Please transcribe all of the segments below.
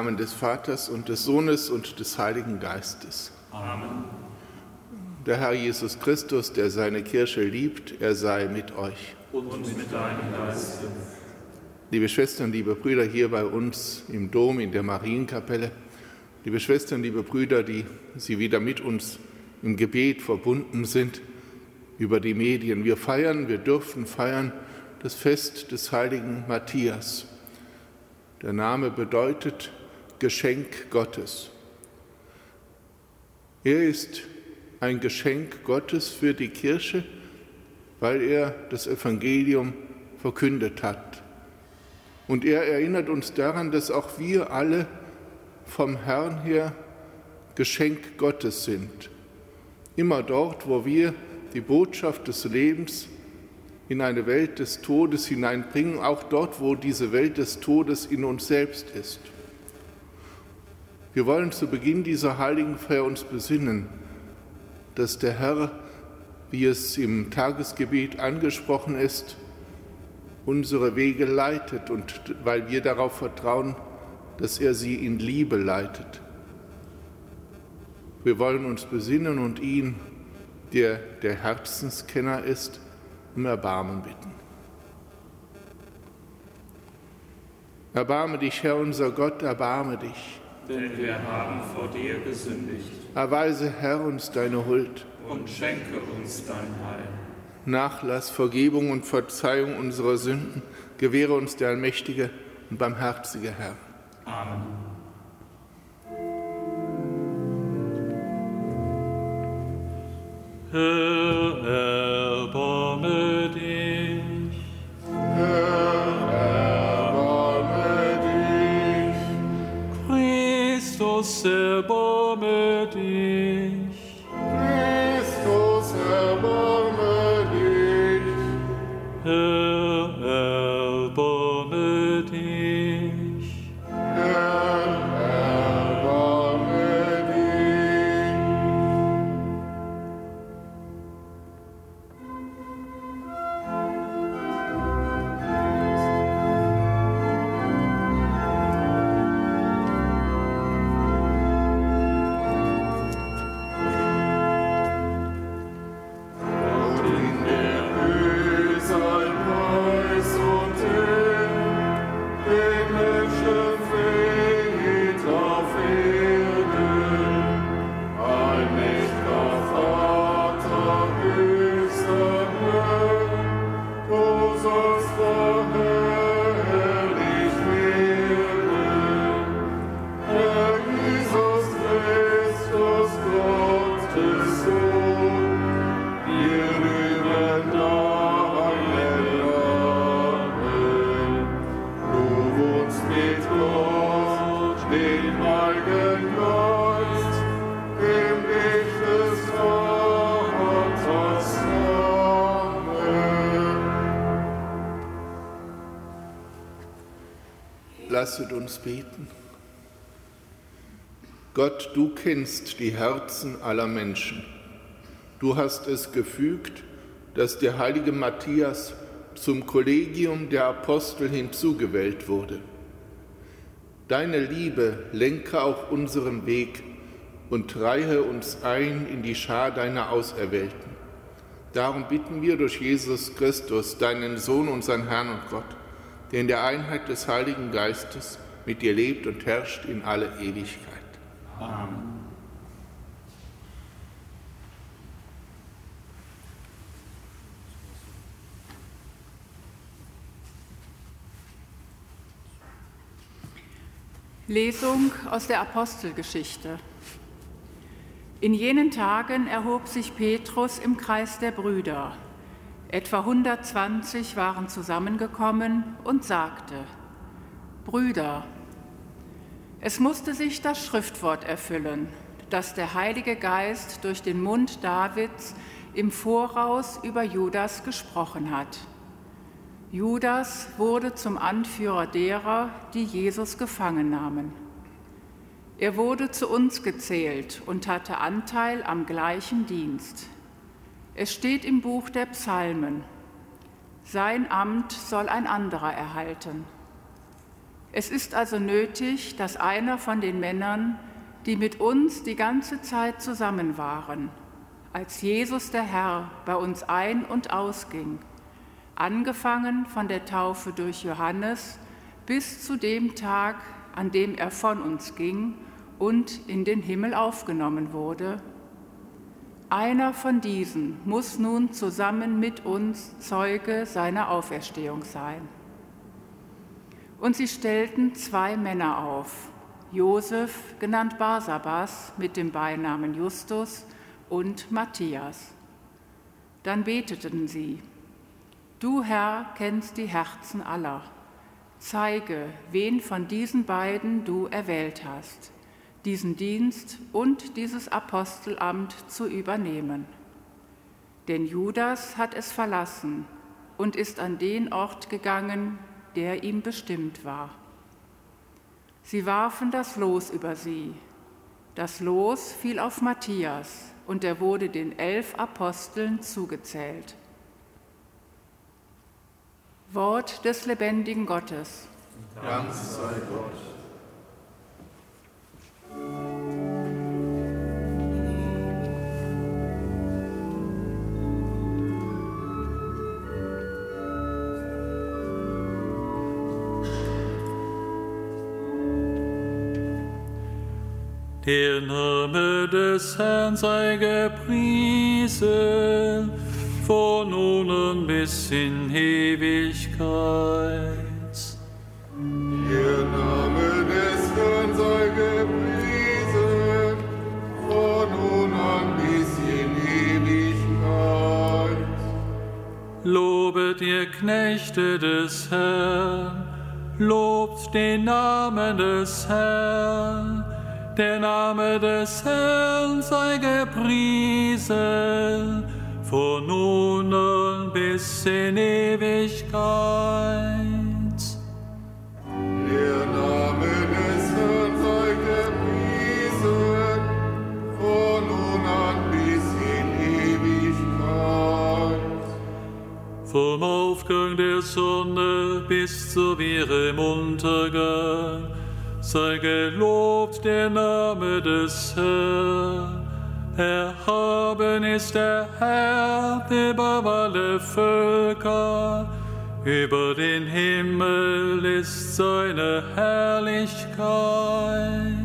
Namen des Vaters und des Sohnes und des Heiligen Geistes. Amen. Der Herr Jesus Christus, der seine Kirche liebt, er sei mit euch. Und mit deinem Geiste. Liebe Schwestern, liebe Brüder hier bei uns im Dom in der Marienkapelle, liebe Schwestern, liebe Brüder, die Sie wieder mit uns im Gebet verbunden sind über die Medien. Wir feiern, wir dürfen feiern das Fest des heiligen Matthias. Der Name bedeutet Geschenk Gottes. Er ist ein Geschenk Gottes für die Kirche, weil er das Evangelium verkündet hat. Und er erinnert uns daran, dass auch wir alle vom Herrn her Geschenk Gottes sind. Immer dort, wo wir die Botschaft des Lebens in eine Welt des Todes hineinbringen, auch dort, wo diese Welt des Todes in uns selbst ist. Wir wollen zu Beginn dieser heiligen Feier uns besinnen, dass der Herr, wie es im Tagesgebet angesprochen ist, unsere Wege leitet und weil wir darauf vertrauen, dass er sie in Liebe leitet. Wir wollen uns besinnen und ihn, der der Herzenskenner ist, um Erbarmen bitten. Erbarme dich, Herr unser Gott, erbarme dich. Denn wir haben vor dir gesündigt. Erweise, Herr, uns deine Huld. Und schenke uns dein Heil. Nachlass, Vergebung und Verzeihung unserer Sünden gewähre uns der allmächtige und barmherzige Herr. Amen. Herr, erbarme dich. Herr, Christus, Lasset uns beten. Gott, du kennst die Herzen aller Menschen. Du hast es gefügt, dass der heilige Matthias zum Kollegium der Apostel hinzugewählt wurde. Deine Liebe lenke auch unseren Weg und reihe uns ein in die Schar deiner Auserwählten. Darum bitten wir durch Jesus Christus, deinen Sohn, unseren Herrn und Gott, der in der Einheit des Heiligen Geistes mit dir lebt und herrscht in alle Ewigkeit. Amen. Lesung aus der Apostelgeschichte. In jenen Tagen erhob sich Petrus im Kreis der Brüder. Etwa 120 waren zusammengekommen und sagte, Brüder, es musste sich das Schriftwort erfüllen, das der Heilige Geist durch den Mund Davids im Voraus über Judas gesprochen hat. Judas wurde zum Anführer derer, die Jesus gefangen nahmen. Er wurde zu uns gezählt und hatte Anteil am gleichen Dienst. Es steht im Buch der Psalmen, sein Amt soll ein anderer erhalten. Es ist also nötig, dass einer von den Männern, die mit uns die ganze Zeit zusammen waren, als Jesus der Herr bei uns ein- und ausging, angefangen von der Taufe durch Johannes bis zu dem Tag, an dem er von uns ging und in den Himmel aufgenommen wurde. Einer von diesen muss nun zusammen mit uns Zeuge seiner Auferstehung sein. Und sie stellten zwei Männer auf, Josef, genannt Barsabas, mit dem Beinamen Justus, und Matthias. Dann beteten sie, Du Herr kennst die Herzen aller, zeige, wen von diesen beiden du erwählt hast, diesen Dienst und dieses Apostelamt zu übernehmen. Denn Judas hat es verlassen und ist an den Ort gegangen, der ihm bestimmt war. Sie warfen das Los über sie. Das Los fiel auf Matthias und er wurde den elf Aposteln zugezählt. Wort des lebendigen Gottes. Dank sei Gott. Der Name des Herrn sei gepriesen, von nun an bis in Ewigkeit. Ihr Knechte des Herrn, lobt den Namen des Herrn. Der Name des Herrn sei gepriesen, von nun an bis in Ewigkeit. Vom Aufgang der Sonne bis zu ihrem Untergang sei gelobt der Name des Herrn. Erhaben ist der Herr über alle Völker, über den Himmel ist seine Herrlichkeit.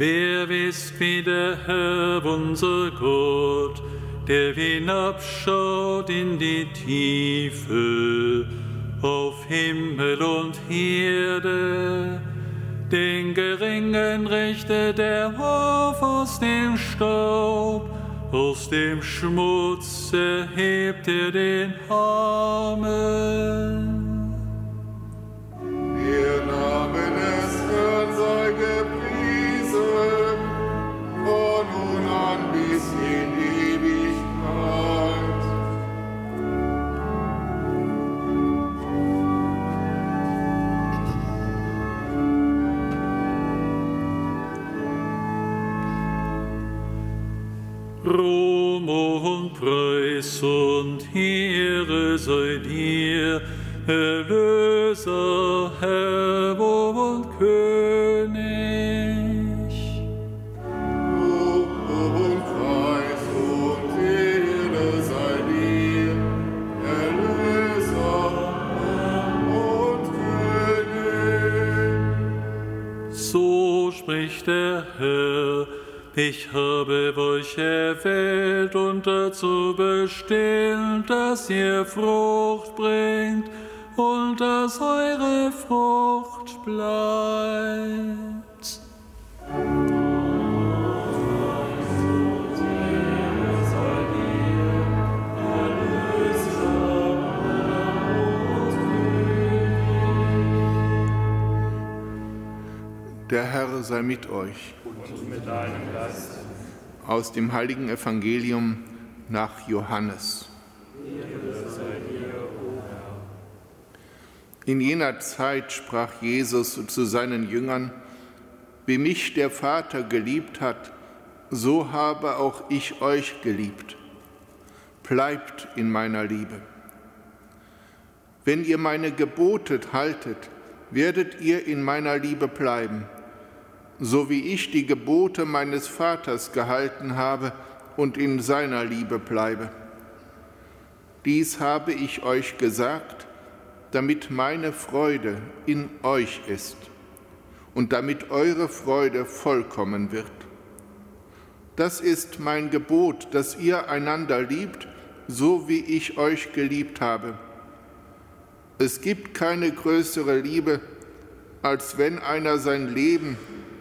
Wer ist wie der Herr unser Gott, der hinabschaut in die Tiefe, auf Himmel und Erde, den Geringen richtet er auf aus dem Staub, aus dem Schmutz erhebt er den Armen. Ruhm und Preis und Ehre sei dir, Erlöser, Herr und König. Lob und Preis und Ehre sei dir, Erlöser und König. So spricht der Herr, ich habe euch erwählt und dazu bestimmt, dass ihr Frucht bringt und dass eure Frucht bleibt. Der Herr sei mit euch. Und mit deinem Geist. Aus dem heiligen Evangelium nach Johannes. In jener Zeit sprach Jesus zu seinen Jüngern, Wie mich der Vater geliebt hat, so habe auch ich euch geliebt. Bleibt in meiner Liebe. Wenn ihr meine Gebote haltet, werdet ihr in meiner Liebe bleiben, so wie ich die Gebote meines Vaters gehalten habe und in seiner Liebe bleibe. Dies habe ich euch gesagt, damit meine Freude in euch ist und damit eure Freude vollkommen wird. Das ist mein Gebot, dass ihr einander liebt, so wie ich euch geliebt habe. Es gibt keine größere Liebe, als wenn einer sein Leben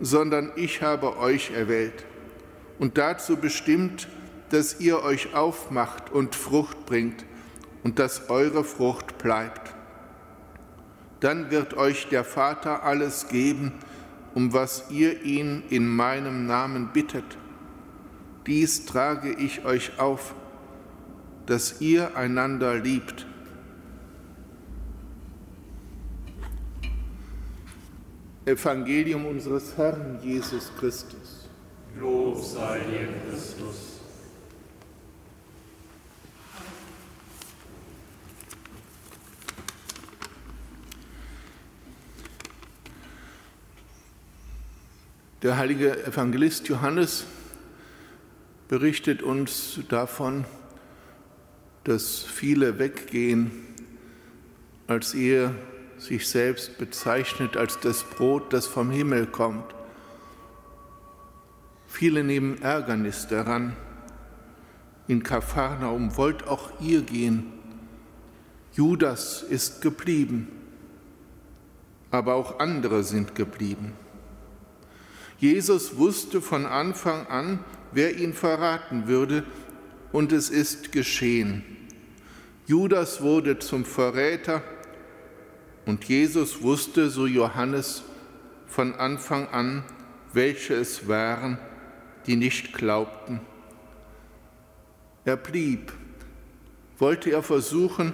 sondern ich habe euch erwählt und dazu bestimmt, dass ihr euch aufmacht und Frucht bringt und dass eure Frucht bleibt. Dann wird euch der Vater alles geben, um was ihr ihn in meinem Namen bittet. Dies trage ich euch auf, dass ihr einander liebt Evangelium unseres Herrn Jesus Christus. Lob sei dir, Christus. Der heilige Evangelist Johannes berichtet uns davon, dass viele weggehen, als er sich selbst bezeichnet als das Brot, das vom Himmel kommt. Viele nehmen Ärgernis daran. In Kapharnaum wollt auch ihr gehen. Judas ist geblieben, aber auch andere sind geblieben. Jesus wusste von Anfang an, wer ihn verraten würde, und es ist geschehen. Judas wurde zum Verräter, und Jesus wusste, so Johannes, von Anfang an, welche es waren, die nicht glaubten. Er blieb. Wollte er versuchen,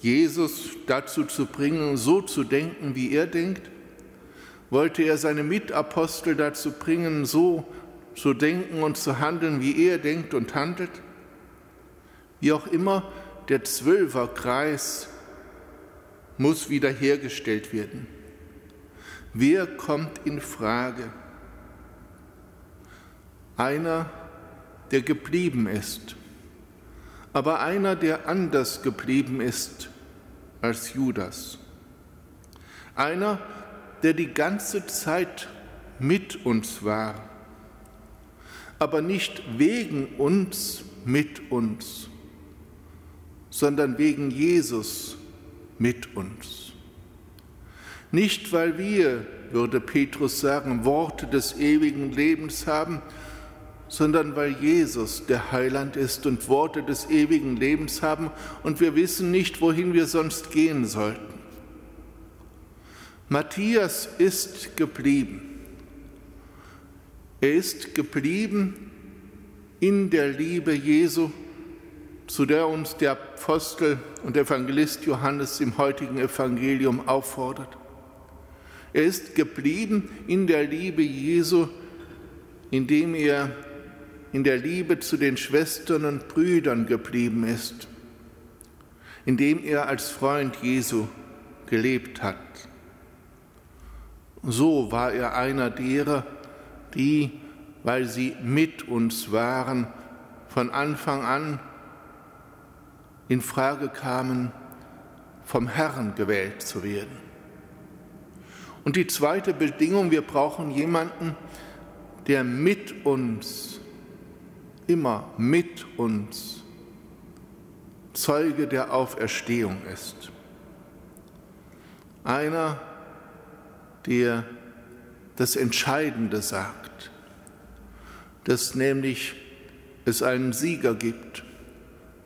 Jesus dazu zu bringen, so zu denken, wie er denkt? Wollte er seine Mitapostel dazu bringen, so zu denken und zu handeln, wie er denkt und handelt? Wie auch immer, der Zwölferkreis muss wiederhergestellt werden. Wer kommt in Frage? Einer, der geblieben ist, aber einer, der anders geblieben ist als Judas. Einer, der die ganze Zeit mit uns war, aber nicht wegen uns mit uns, sondern wegen Jesus mit uns. Nicht, weil wir, würde Petrus sagen, Worte des ewigen Lebens haben, sondern weil Jesus der Heiland ist und Worte des ewigen Lebens haben und wir wissen nicht, wohin wir sonst gehen sollten. Matthias ist geblieben. Er ist geblieben in der Liebe Jesu zu der uns der Apostel und Evangelist Johannes im heutigen Evangelium auffordert. Er ist geblieben in der Liebe Jesu, indem er in der Liebe zu den Schwestern und Brüdern geblieben ist, indem er als Freund Jesu gelebt hat. So war er einer derer, die, weil sie mit uns waren, von Anfang an in Frage kamen, vom Herrn gewählt zu werden. Und die zweite Bedingung, wir brauchen jemanden, der mit uns, immer mit uns, Zeuge der Auferstehung ist. Einer, der das Entscheidende sagt, dass nämlich es einen Sieger gibt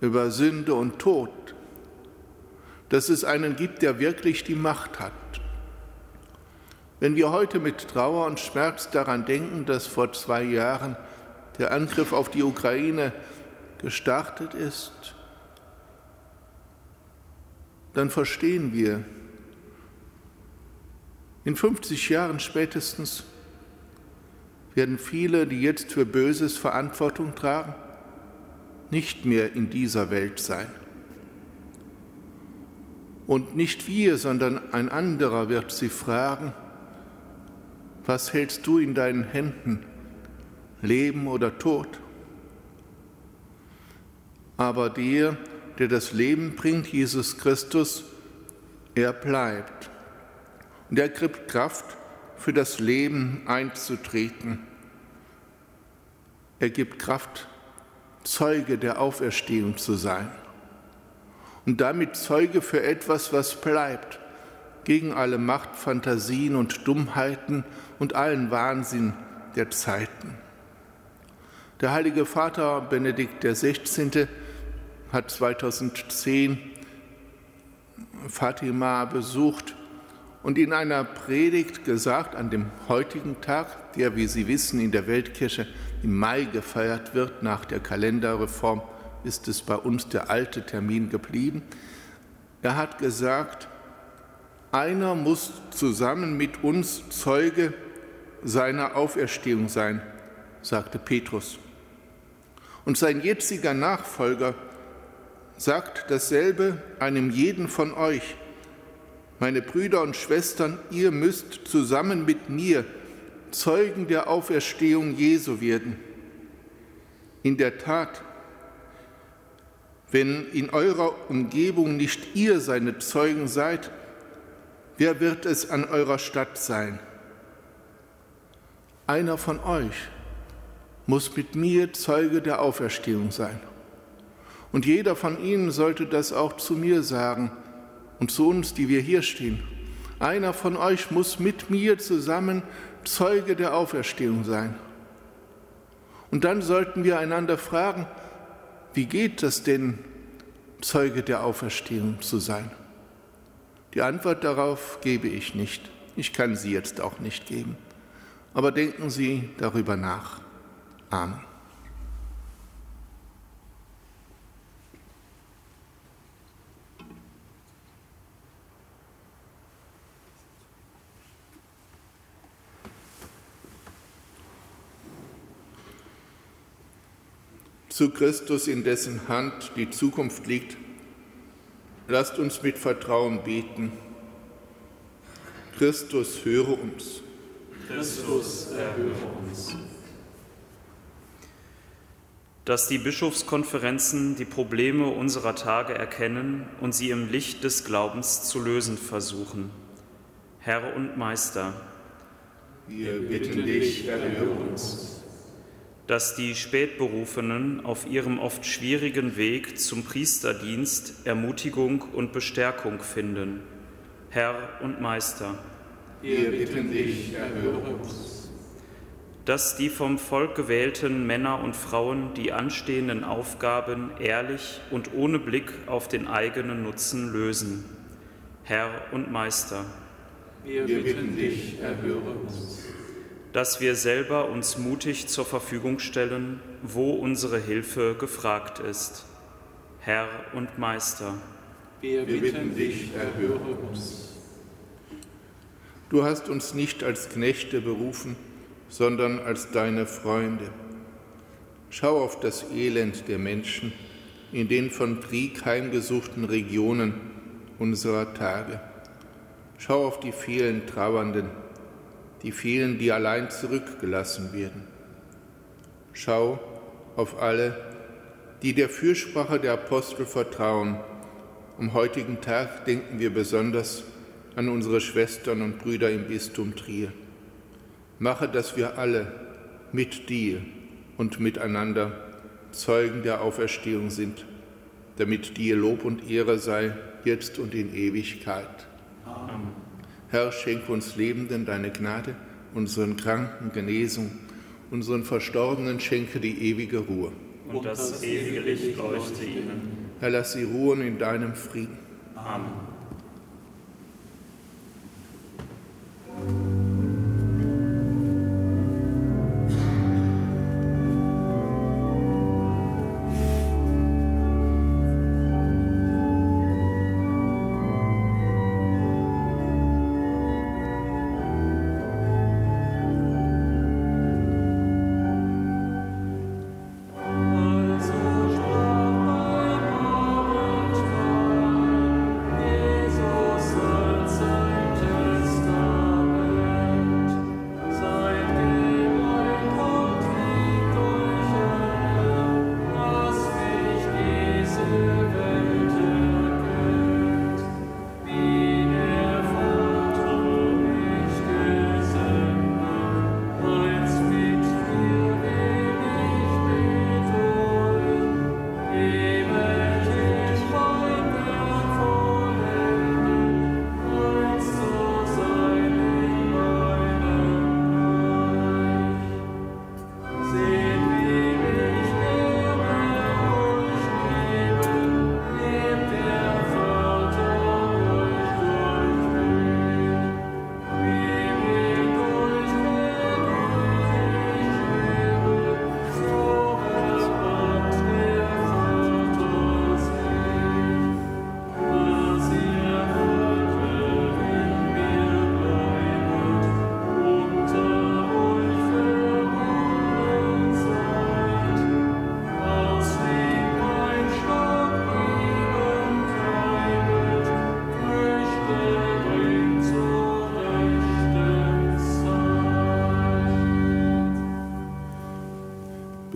über Sünde und Tod, dass es einen gibt, der wirklich die Macht hat. Wenn wir heute mit Trauer und Schmerz daran denken, dass vor zwei Jahren der Angriff auf die Ukraine gestartet ist, dann verstehen wir, in 50 Jahren spätestens werden viele, die jetzt für Böses Verantwortung tragen, nicht mehr in dieser Welt sein. Und nicht wir, sondern ein anderer wird sie fragen, was hältst du in deinen Händen, Leben oder Tod? Aber der, der das Leben bringt, Jesus Christus, er bleibt. Und er kriegt Kraft, für das Leben einzutreten. Er gibt Kraft, Zeuge der Auferstehung zu sein. Und damit Zeuge für etwas, was bleibt, gegen alle Macht, Fantasien und Dummheiten und allen Wahnsinn der Zeiten. Der heilige Vater Benedikt XVI. hat 2010 Fatima besucht und in einer Predigt gesagt an dem heutigen Tag, der, wie Sie wissen, in der Weltkirche im Mai gefeiert wird, nach der Kalenderreform ist es bei uns der alte Termin geblieben. Er hat gesagt, einer muss zusammen mit uns Zeuge seiner Auferstehung sein, sagte Petrus. Und sein jetziger Nachfolger sagt dasselbe einem jeden von euch. Meine Brüder und Schwestern, ihr müsst zusammen mit mir Zeugen der Auferstehung Jesu werden. In der Tat, wenn in eurer Umgebung nicht ihr seine Zeugen seid, wer wird es an eurer Stadt sein? Einer von euch muss mit mir Zeuge der Auferstehung sein. Und jeder von ihnen sollte das auch zu mir sagen und zu uns, die wir hier stehen. Einer von euch muss mit mir zusammen Zeuge der Auferstehung sein. Und dann sollten wir einander fragen, wie geht das denn, Zeuge der Auferstehung zu sein? Die Antwort darauf gebe ich nicht. Ich kann sie jetzt auch nicht geben. Aber denken Sie darüber nach. Amen. Zu Christus, in dessen Hand die Zukunft liegt, lasst uns mit Vertrauen beten. Christus, höre uns. Christus, erhöre uns. Dass die Bischofskonferenzen die Probleme unserer Tage erkennen und sie im Licht des Glaubens zu lösen versuchen. Herr und Meister, wir bitten dich, erhöre uns dass die Spätberufenen auf ihrem oft schwierigen Weg zum Priesterdienst Ermutigung und Bestärkung finden. Herr und Meister, wir bitten dich, erhöre uns. Dass die vom Volk gewählten Männer und Frauen die anstehenden Aufgaben ehrlich und ohne Blick auf den eigenen Nutzen lösen. Herr und Meister, wir bitten dich, erhöre uns dass wir selber uns mutig zur Verfügung stellen, wo unsere Hilfe gefragt ist. Herr und Meister, wir bitten dich, erhöre uns. Du hast uns nicht als Knechte berufen, sondern als deine Freunde. Schau auf das Elend der Menschen in den von Krieg heimgesuchten Regionen unserer Tage. Schau auf die vielen Trauernden, die vielen, die allein zurückgelassen werden. Schau auf alle, die der Fürsprache der Apostel vertrauen. Am heutigen Tag denken wir besonders an unsere Schwestern und Brüder im Bistum Trier. Mache, dass wir alle mit dir und miteinander Zeugen der Auferstehung sind, damit dir Lob und Ehre sei, jetzt und in Ewigkeit. Herr, schenk uns Lebenden deine Gnade unseren Kranken Genesung, unseren Verstorbenen schenke die ewige Ruhe. Und das ewige Licht leuchte ihnen. Herr, lass sie ruhen in deinem Frieden. Amen.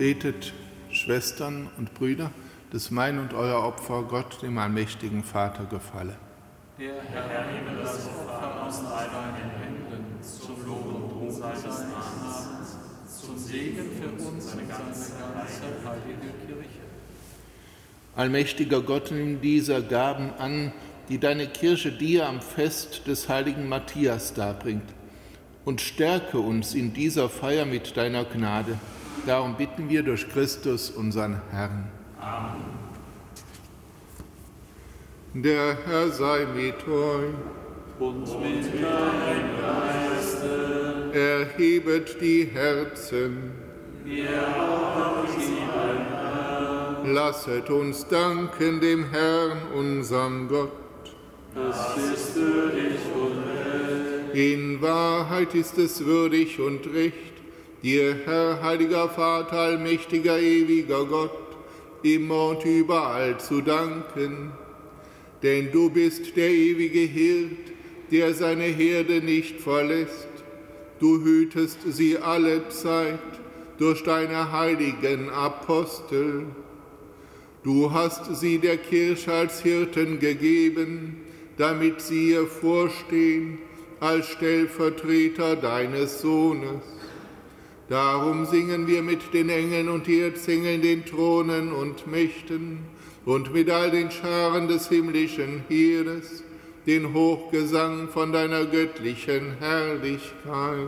Betet, Schwestern und Brüder, dass mein und euer Opfer Gott, dem allmächtigen Vater, gefalle. Der Herr nehme das Opfer aus deinen Händen zum Lob und Ruhm seines Namens, zum Segen für uns und ganze heilige Kirche. Allmächtiger Gott, nimm dieser Gaben an, die deine Kirche dir am Fest des heiligen Matthias darbringt, und stärke uns in dieser Feier mit deiner Gnade Darum bitten wir durch Christus, unseren Herrn. Amen. Der Herr sei mit euch. Und mit deinem Geiste. Erhebet die Herzen. Wir haben sie Herrn. Lasset uns danken dem Herrn, unserem Gott. Das ist würdig und recht. In Wahrheit ist es würdig und recht dir, Herr, heiliger Vater, allmächtiger, ewiger Gott, immer und überall zu danken. Denn du bist der ewige Hirt, der seine Herde nicht verlässt. Du hütest sie alle Zeit durch deine heiligen Apostel. Du hast sie der Kirche als Hirten gegeben, damit sie ihr vorstehen als Stellvertreter deines Sohnes. Darum singen wir mit den Engeln und Erzengeln, den Thronen und Mächten und mit all den Scharen des himmlischen Heeres den Hochgesang von deiner göttlichen Herrlichkeit.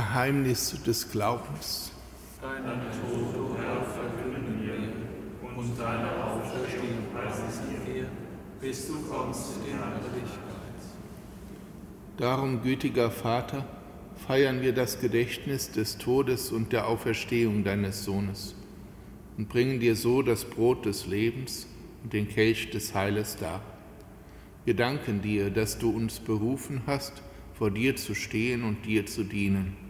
Geheimnis des Glaubens. Deinen Tod, o Herr, verkünden wir und deine Auferstehung preisen wir, bis du kommst in Herrlichkeit. Darum, gütiger Vater, feiern wir das Gedächtnis des Todes und der Auferstehung deines Sohnes und bringen dir so das Brot des Lebens und den Kelch des Heiles dar. Wir danken dir, dass du uns berufen hast, vor dir zu stehen und dir zu dienen.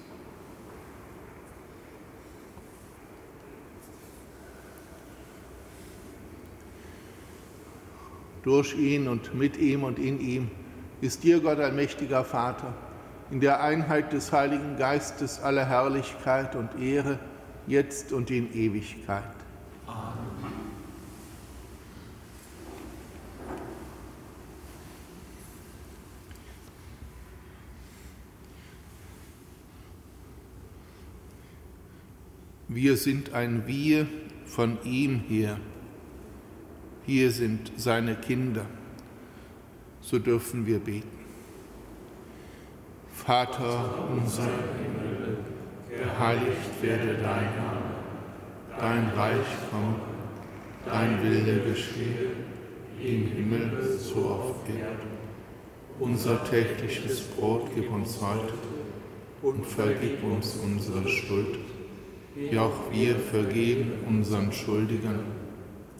Durch ihn und mit ihm und in ihm ist dir, Gott allmächtiger Vater, in der Einheit des Heiligen Geistes alle Herrlichkeit und Ehre, jetzt und in Ewigkeit. Amen. Wir sind ein Wir von ihm her hier sind seine Kinder, so dürfen wir beten. Vater unser Himmel, geheiligt werde dein Name, dein Reich komme, dein Wille geschehe, im Himmel so auf Erden. Unser tägliches Brot gib uns heute und vergib uns unsere Schuld, wie auch wir vergeben unseren Schuldigern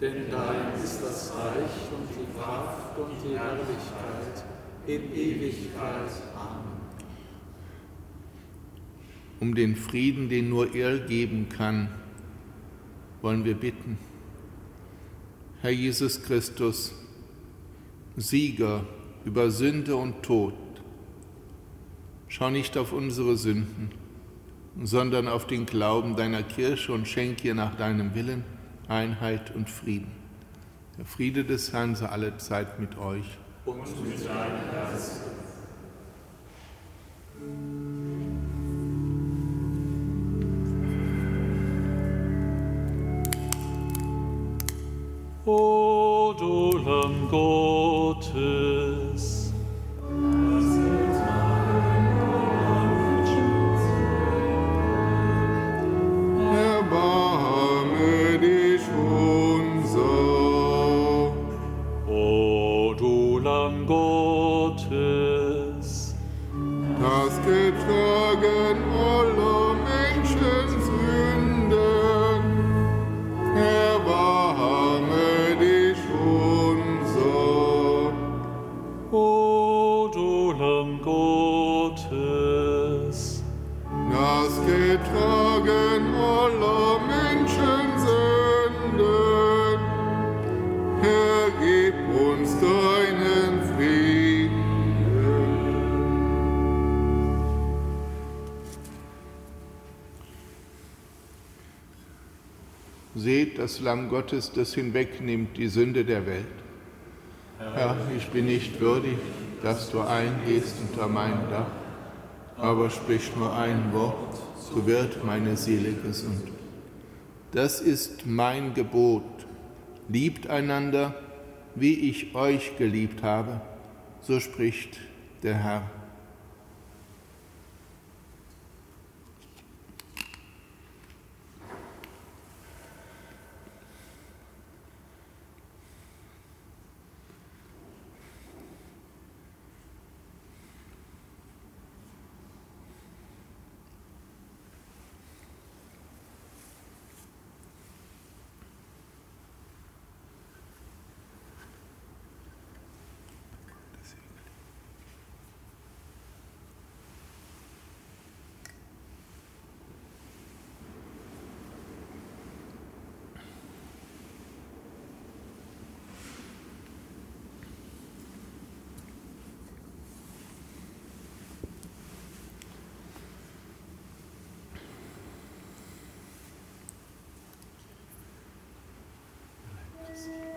Denn dein ist das Reich und die Kraft und die Herrlichkeit in Ewigkeit. Amen. Um den Frieden, den nur er geben kann, wollen wir bitten. Herr Jesus Christus, Sieger über Sünde und Tod, Schau nicht auf unsere Sünden, sondern auf den Glauben deiner Kirche und schenk ihr nach deinem Willen Einheit und Frieden. Der Friede des Herrn sei alle Zeit mit euch. Und mit deinem Geist. O du Lamm Gottes, das Lamm Gottes, das hinwegnimmt die Sünde der Welt. Herr, ich bin nicht würdig, dass du eingehst unter mein Dach, aber sprich nur ein Wort, so wird meine Seele gesund. Das ist mein Gebot. Liebt einander, wie ich euch geliebt habe, so spricht der Herr. podcast.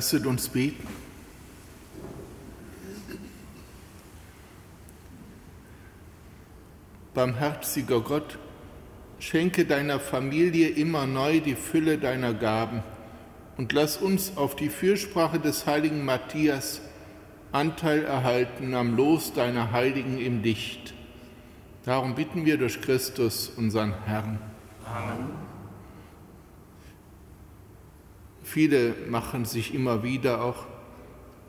Lasset uns beten. Barmherziger Gott, schenke deiner Familie immer neu die Fülle deiner Gaben und lass uns auf die Fürsprache des heiligen Matthias Anteil erhalten am Los deiner Heiligen im Dicht. Darum bitten wir durch Christus, unseren Herrn. Amen. Viele machen sich immer wieder auch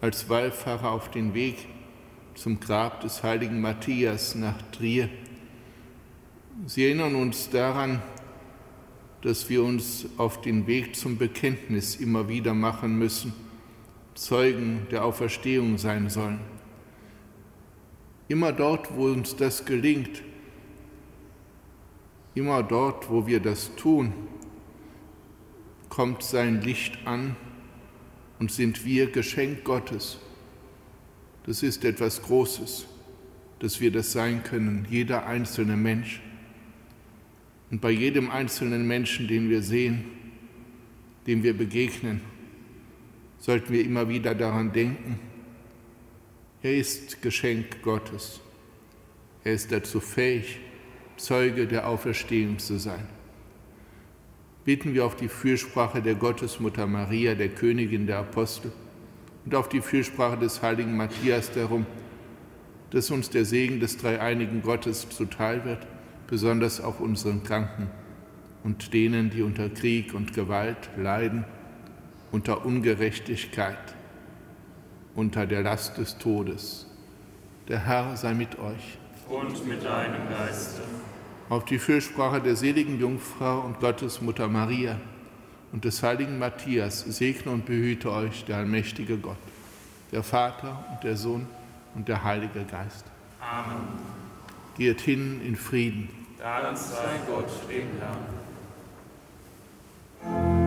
als Wallfahrer auf den Weg zum Grab des heiligen Matthias nach Trier. Sie erinnern uns daran, dass wir uns auf den Weg zum Bekenntnis immer wieder machen müssen, Zeugen der Auferstehung sein sollen. Immer dort, wo uns das gelingt, immer dort, wo wir das tun, kommt sein Licht an und sind wir Geschenk Gottes. Das ist etwas Großes, dass wir das sein können, jeder einzelne Mensch. Und bei jedem einzelnen Menschen, den wir sehen, dem wir begegnen, sollten wir immer wieder daran denken, er ist Geschenk Gottes. Er ist dazu fähig, Zeuge der Auferstehung zu sein beten wir auf die Fürsprache der Gottesmutter Maria, der Königin der Apostel, und auf die Fürsprache des heiligen Matthias darum, dass uns der Segen des dreieinigen Gottes zuteil wird, besonders auf unseren Kranken und denen, die unter Krieg und Gewalt leiden, unter Ungerechtigkeit, unter der Last des Todes. Der Herr sei mit euch. Und mit deinem Geiste auf die Fürsprache der seligen Jungfrau und Gottesmutter Maria und des heiligen Matthias segne und behüte euch der allmächtige Gott, der Vater und der Sohn und der Heilige Geist. Amen. Geht hin in Frieden. Dank sei Gott, dem Herrn.